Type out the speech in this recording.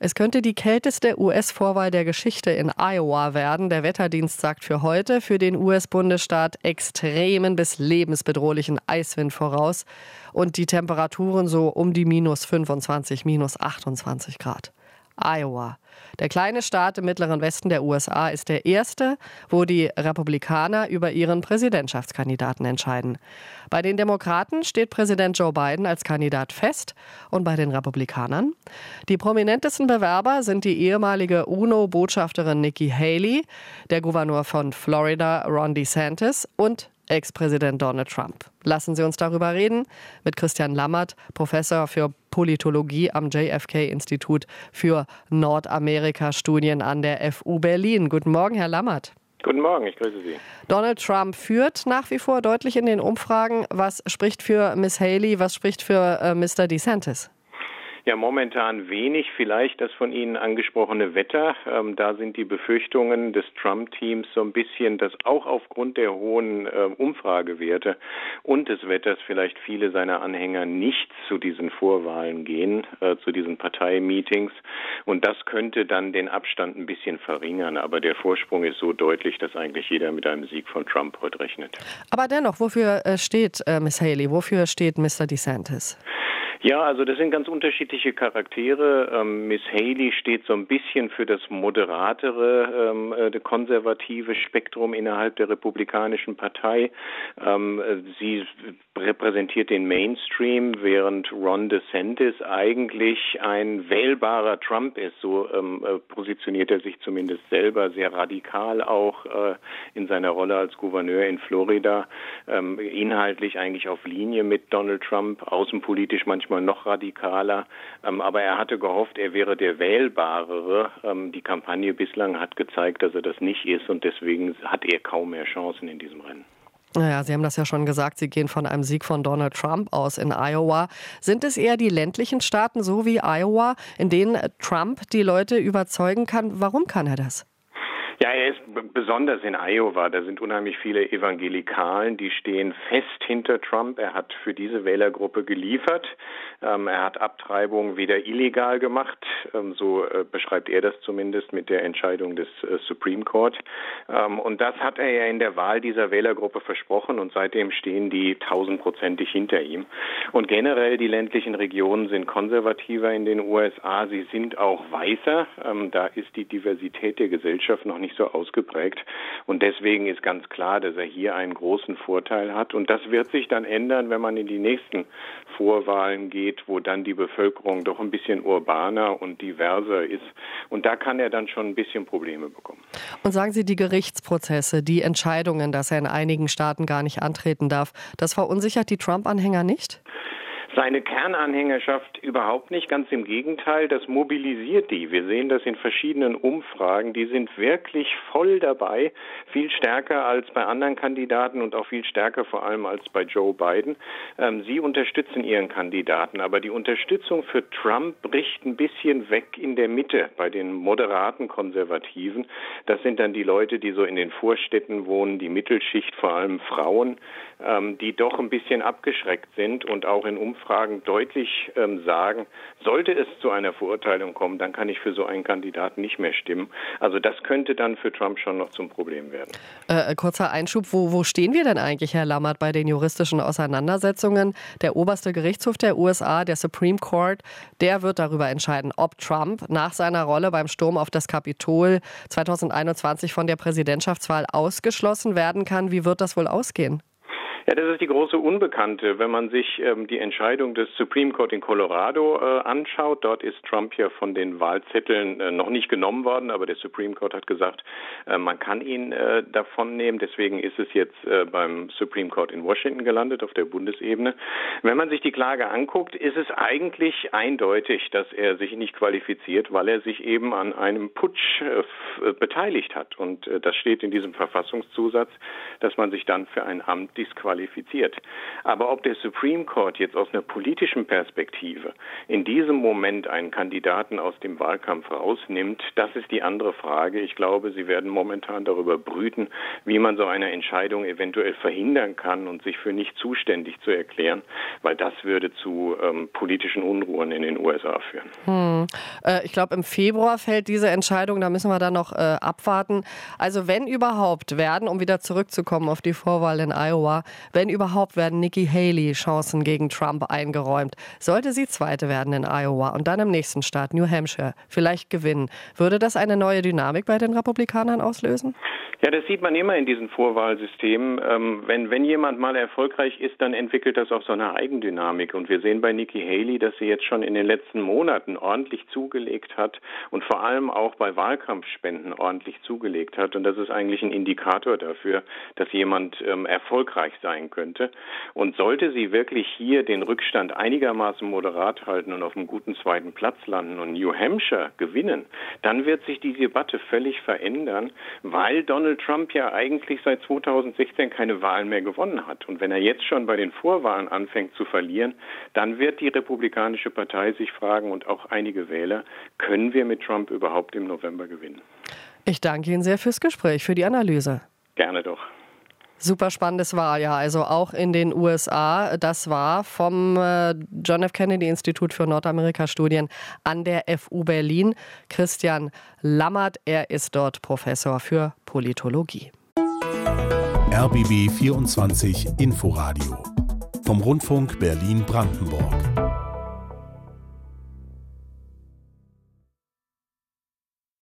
Es könnte die kälteste US-Vorwahl der Geschichte in Iowa werden. Der Wetterdienst sagt für heute für den US-Bundesstaat extremen bis lebensbedrohlichen Eiswind voraus und die Temperaturen so um die minus 25, minus 28 Grad. Iowa. Der kleine Staat im mittleren Westen der USA ist der erste, wo die Republikaner über ihren Präsidentschaftskandidaten entscheiden. Bei den Demokraten steht Präsident Joe Biden als Kandidat fest und bei den Republikanern. Die prominentesten Bewerber sind die ehemalige UNO-Botschafterin Nikki Haley, der Gouverneur von Florida Ron DeSantis und Ex-Präsident Donald Trump. Lassen Sie uns darüber reden mit Christian Lammert, Professor für Politologie am JFK-Institut für Nordamerika-Studien an der FU Berlin. Guten Morgen, Herr Lammert. Guten Morgen, ich grüße Sie. Donald Trump führt nach wie vor deutlich in den Umfragen. Was spricht für Miss Haley, was spricht für äh, Mr. DeSantis? Ja, momentan wenig. Vielleicht das von Ihnen angesprochene Wetter. Ähm, da sind die Befürchtungen des Trump-Teams so ein bisschen, dass auch aufgrund der hohen äh, Umfragewerte und des Wetters vielleicht viele seiner Anhänger nicht zu diesen Vorwahlen gehen, äh, zu diesen Parteimeetings. Und das könnte dann den Abstand ein bisschen verringern. Aber der Vorsprung ist so deutlich, dass eigentlich jeder mit einem Sieg von Trump heute rechnet. Aber dennoch, wofür äh, steht äh, Miss Haley? Wofür steht Mr. DeSantis? Ja, also das sind ganz unterschiedliche Charaktere. Ähm, Miss Haley steht so ein bisschen für das moderatere, ähm, äh, konservative Spektrum innerhalb der Republikanischen Partei. Ähm, sie repräsentiert den Mainstream, während Ron DeSantis eigentlich ein wählbarer Trump ist. So ähm, äh, positioniert er sich zumindest selber sehr radikal auch äh, in seiner Rolle als Gouverneur in Florida. Ähm, inhaltlich eigentlich auf Linie mit Donald Trump, außenpolitisch manchmal manchmal noch radikaler. Ähm, aber er hatte gehofft, er wäre der Wählbarere. Ähm, die Kampagne bislang hat gezeigt, dass er das nicht ist und deswegen hat er kaum mehr Chancen in diesem Rennen. Naja, Sie haben das ja schon gesagt, Sie gehen von einem Sieg von Donald Trump aus in Iowa. Sind es eher die ländlichen Staaten, so wie Iowa, in denen Trump die Leute überzeugen kann? Warum kann er das? Ja, er ist besonders in Iowa. Da sind unheimlich viele Evangelikalen, die stehen fest hinter Trump. Er hat für diese Wählergruppe geliefert. Ähm, er hat Abtreibung wieder illegal gemacht. Ähm, so äh, beschreibt er das zumindest mit der Entscheidung des äh, Supreme Court. Ähm, und das hat er ja in der Wahl dieser Wählergruppe versprochen und seitdem stehen die tausendprozentig hinter ihm. Und generell die ländlichen Regionen sind konservativer in den USA. Sie sind auch weißer. Ähm, da ist die Diversität der Gesellschaft noch nicht nicht so ausgeprägt. Und deswegen ist ganz klar, dass er hier einen großen Vorteil hat. Und das wird sich dann ändern, wenn man in die nächsten Vorwahlen geht, wo dann die Bevölkerung doch ein bisschen urbaner und diverser ist. Und da kann er dann schon ein bisschen Probleme bekommen. Und sagen Sie, die Gerichtsprozesse, die Entscheidungen, dass er in einigen Staaten gar nicht antreten darf, das verunsichert die Trump-Anhänger nicht? Seine Kernanhängerschaft überhaupt nicht, ganz im Gegenteil, das mobilisiert die. Wir sehen das in verschiedenen Umfragen, die sind wirklich voll dabei, viel stärker als bei anderen Kandidaten und auch viel stärker vor allem als bei Joe Biden. Ähm, sie unterstützen ihren Kandidaten, aber die Unterstützung für Trump bricht ein bisschen weg in der Mitte bei den moderaten Konservativen. Das sind dann die Leute, die so in den Vorstädten wohnen, die Mittelschicht, vor allem Frauen, ähm, die doch ein bisschen abgeschreckt sind und auch in Umfragen Umfragen deutlich ähm, sagen, sollte es zu einer Verurteilung kommen, dann kann ich für so einen Kandidaten nicht mehr stimmen. Also das könnte dann für Trump schon noch zum Problem werden. Äh, kurzer Einschub, wo, wo stehen wir denn eigentlich, Herr Lammert, bei den juristischen Auseinandersetzungen? Der oberste Gerichtshof der USA, der Supreme Court, der wird darüber entscheiden, ob Trump nach seiner Rolle beim Sturm auf das Kapitol 2021 von der Präsidentschaftswahl ausgeschlossen werden kann. Wie wird das wohl ausgehen? Ja, das ist die große Unbekannte. Wenn man sich ähm, die Entscheidung des Supreme Court in Colorado äh, anschaut, dort ist Trump ja von den Wahlzetteln äh, noch nicht genommen worden, aber der Supreme Court hat gesagt, äh, man kann ihn äh, davon nehmen. Deswegen ist es jetzt äh, beim Supreme Court in Washington gelandet, auf der Bundesebene. Wenn man sich die Klage anguckt, ist es eigentlich eindeutig, dass er sich nicht qualifiziert, weil er sich eben an einem Putsch äh, beteiligt hat. Und das steht in diesem Verfassungszusatz, dass man sich dann für ein Amt disqualifiziert disqualifiziert. Aber ob der Supreme Court jetzt aus einer politischen Perspektive in diesem Moment einen Kandidaten aus dem Wahlkampf rausnimmt, das ist die andere Frage. Ich glaube, sie werden momentan darüber brüten, wie man so eine Entscheidung eventuell verhindern kann und sich für nicht zuständig zu erklären, weil das würde zu ähm, politischen Unruhen in den USA führen. Hm. Äh, ich glaube, im Februar fällt diese Entscheidung, da müssen wir dann noch äh, abwarten. Also wenn überhaupt werden, um wieder zurückzukommen auf die Vorwahl in Iowa, wenn überhaupt werden Nikki Haley Chancen gegen Trump eingeräumt. Sollte sie Zweite werden in Iowa und dann im nächsten Staat, New Hampshire, vielleicht gewinnen, würde das eine neue Dynamik bei den Republikanern auslösen? Ja, das sieht man immer in diesen Vorwahlsystemen. Ähm, wenn, wenn jemand mal erfolgreich ist, dann entwickelt das auch so eine Eigendynamik. Und wir sehen bei Nikki Haley, dass sie jetzt schon in den letzten Monaten ordentlich zugelegt hat und vor allem auch bei Wahlkampfspenden ordentlich zugelegt hat. Und das ist eigentlich ein Indikator dafür, dass jemand ähm, erfolgreich sein könnte. Und sollte sie wirklich hier den Rückstand einigermaßen moderat halten und auf einem guten zweiten Platz landen und New Hampshire gewinnen, dann wird sich die Debatte völlig verändern, weil Donald Donald Trump ja eigentlich seit 2016 keine Wahlen mehr gewonnen hat. Und wenn er jetzt schon bei den Vorwahlen anfängt zu verlieren, dann wird die Republikanische Partei sich fragen und auch einige Wähler, können wir mit Trump überhaupt im November gewinnen? Ich danke Ihnen sehr fürs Gespräch, für die Analyse. Gerne doch. Super spannendes war ja, also auch in den USA. Das war vom äh, John F. Kennedy Institut für Nordamerika-Studien an der FU Berlin. Christian Lammert, er ist dort Professor für Politologie. RBB 24 Inforadio vom Rundfunk Berlin-Brandenburg.